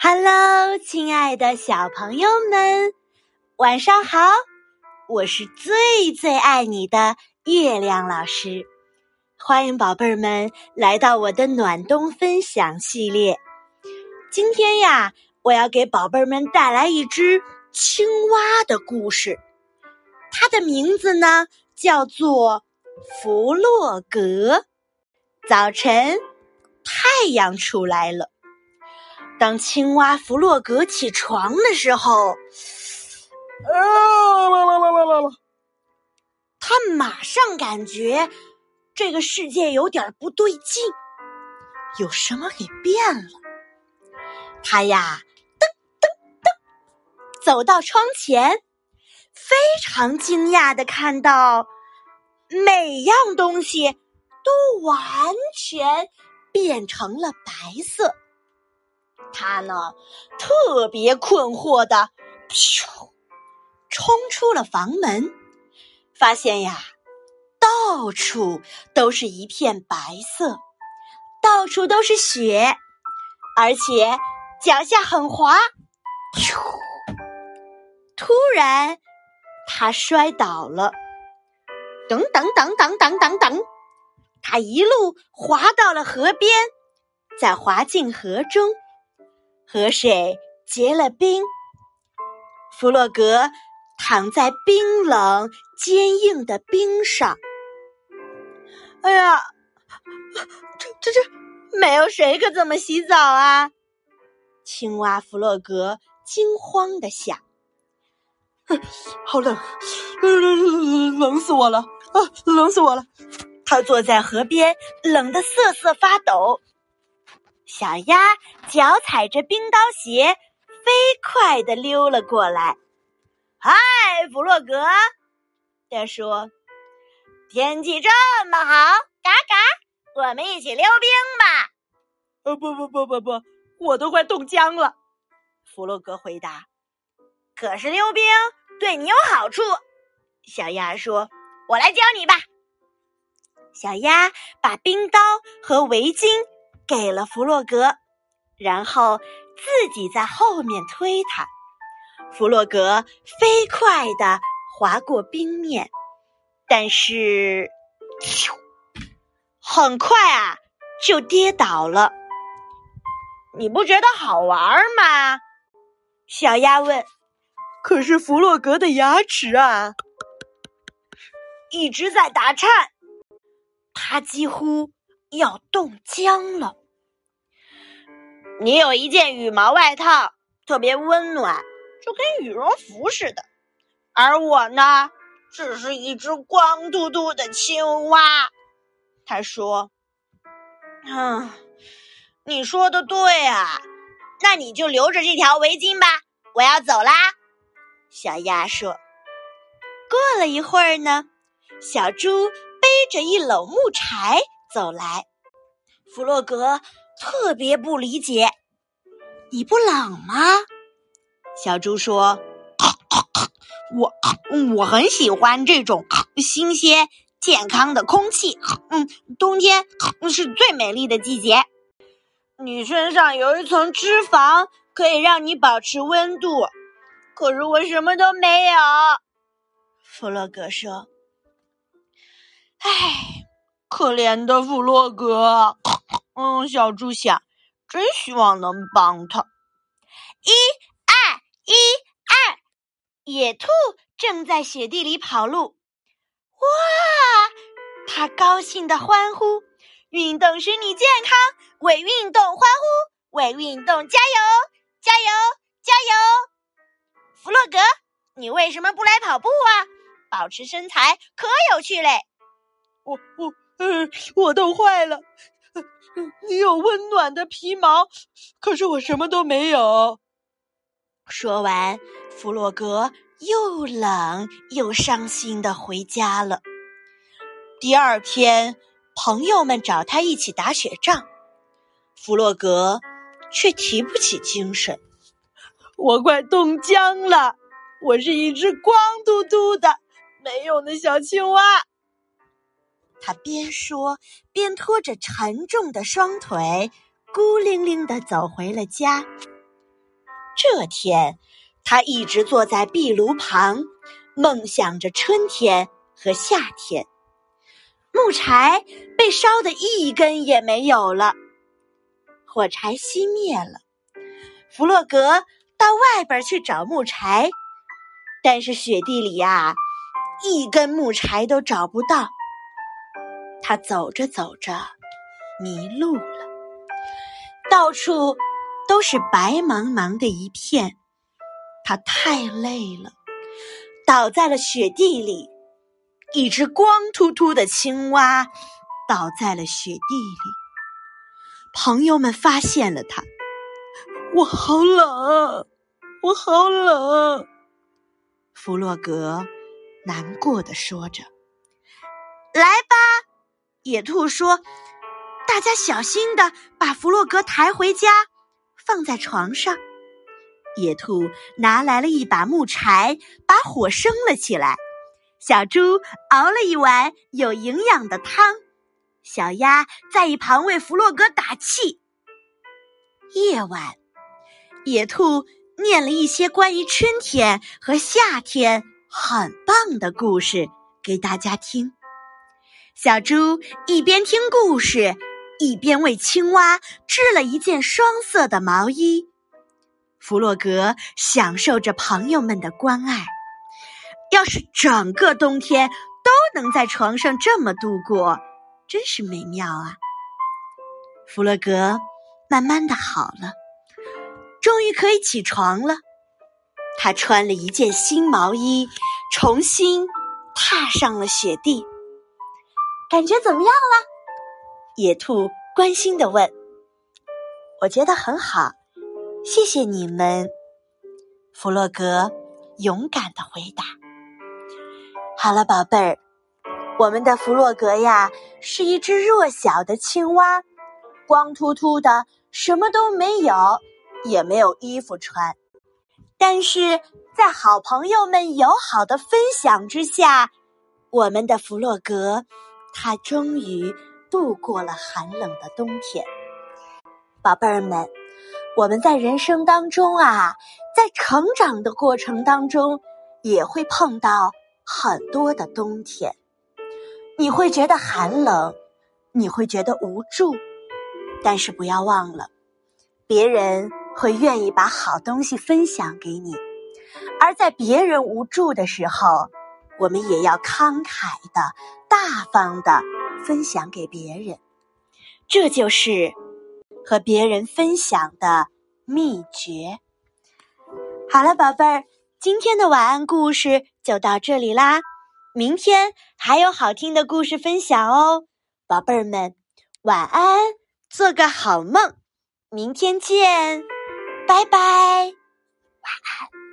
Hello，亲爱的小朋友们，晚上好！我是最最爱你的月亮老师，欢迎宝贝儿们来到我的暖冬分享系列。今天呀，我要给宝贝儿们带来一只青蛙的故事，它的名字呢叫做弗洛格。早晨，太阳出来了。当青蛙弗洛格起床的时候，他马上感觉这个世界有点不对劲，有什么给变了。他呀，噔噔噔，走到窗前，非常惊讶的看到，每样东西都完全变成了白色。他呢，特别困惑的，咻，冲出了房门，发现呀，到处都是一片白色，到处都是雪，而且脚下很滑，咻！突然，他摔倒了，等等等等等等等，他一路滑到了河边，再滑进河中。河水结了冰，弗洛格躺在冰冷坚硬的冰上。哎呀，这这这，没有水可怎么洗澡啊！青蛙弗洛格惊慌的想：“好冷，冷死我了啊，冷死我了！”他坐在河边，冷得瑟瑟发抖。小鸭脚踩着冰刀鞋，飞快地溜了过来。嗨，弗洛格，他说：“天气这么好，嘎嘎，我们一起溜冰吧。”呃，不不不不不，我都快冻僵了。弗洛格回答。可是溜冰对你有好处，小鸭说：“我来教你吧。”小鸭把冰刀和围巾。给了弗洛格，然后自己在后面推他。弗洛格飞快地滑过冰面，但是，很快啊就跌倒了。你不觉得好玩吗？小鸭问。可是弗洛格的牙齿啊，一直在打颤，他几乎。要冻僵了。你有一件羽毛外套，特别温暖，就跟羽绒服似的。而我呢，只是一只光秃秃的青蛙。他说：“嗯，你说的对啊，那你就留着这条围巾吧。我要走啦。”小鸭说。过了一会儿呢，小猪背着一篓木柴。走来，弗洛格特别不理解：“你不冷吗？”小猪说：“我我很喜欢这种新鲜健康的空气。嗯，冬天是最美丽的季节。你身上有一层脂肪，可以让你保持温度。可是我什么都没有。”弗洛格说：“唉。”可怜的弗洛格，嗯，小猪想，真希望能帮他。一、二、一、二，野兔正在雪地里跑路。哇！他高兴的欢呼：“运动使你健康，为运动欢呼，为运动加油，加油，加油！”弗洛格，你为什么不来跑步啊？保持身材可有趣嘞！我我。嗯，我冻坏了。你有温暖的皮毛，可是我什么都没有。说完，弗洛格又冷又伤心的回家了。第二天，朋友们找他一起打雪仗，弗洛格却提不起精神。我快冻僵了，我是一只光秃秃的、没用的小青蛙。他边说边拖着沉重的双腿，孤零零的走回了家。这天，他一直坐在壁炉旁，梦想着春天和夏天。木柴被烧得一根也没有了，火柴熄灭了。弗洛格到外边去找木柴，但是雪地里呀，一根木柴都找不到。他走着走着迷路了，到处都是白茫茫的一片。他太累了，倒在了雪地里。一只光秃秃的青蛙倒在了雪地里，朋友们发现了他。我好冷，我好冷。弗洛格难过的说着：“来吧。”野兔说：“大家小心的把弗洛格抬回家，放在床上。”野兔拿来了一把木柴，把火生了起来。小猪熬了一碗有营养的汤，小鸭在一旁为弗洛格打气。夜晚，野兔念了一些关于春天和夏天很棒的故事给大家听。小猪一边听故事，一边为青蛙织了一件双色的毛衣。弗洛格享受着朋友们的关爱。要是整个冬天都能在床上这么度过，真是美妙啊！弗洛格慢慢的好了，终于可以起床了。他穿了一件新毛衣，重新踏上了雪地。感觉怎么样了？野兔关心的问。我觉得很好，谢谢你们。弗洛格勇敢的回答。好了，宝贝儿，我们的弗洛格呀，是一只弱小的青蛙，光秃秃的，什么都没有，也没有衣服穿。但是在好朋友们友好的分享之下，我们的弗洛格，他终于度过了寒冷的冬天。宝贝儿们，我们在人生当中啊，在成长的过程当中，也会碰到。很多的冬天，你会觉得寒冷，你会觉得无助，但是不要忘了，别人会愿意把好东西分享给你，而在别人无助的时候，我们也要慷慨的、大方的分享给别人，这就是和别人分享的秘诀。好了，宝贝儿。今天的晚安故事就到这里啦，明天还有好听的故事分享哦，宝贝儿们，晚安，做个好梦，明天见，拜拜，晚安。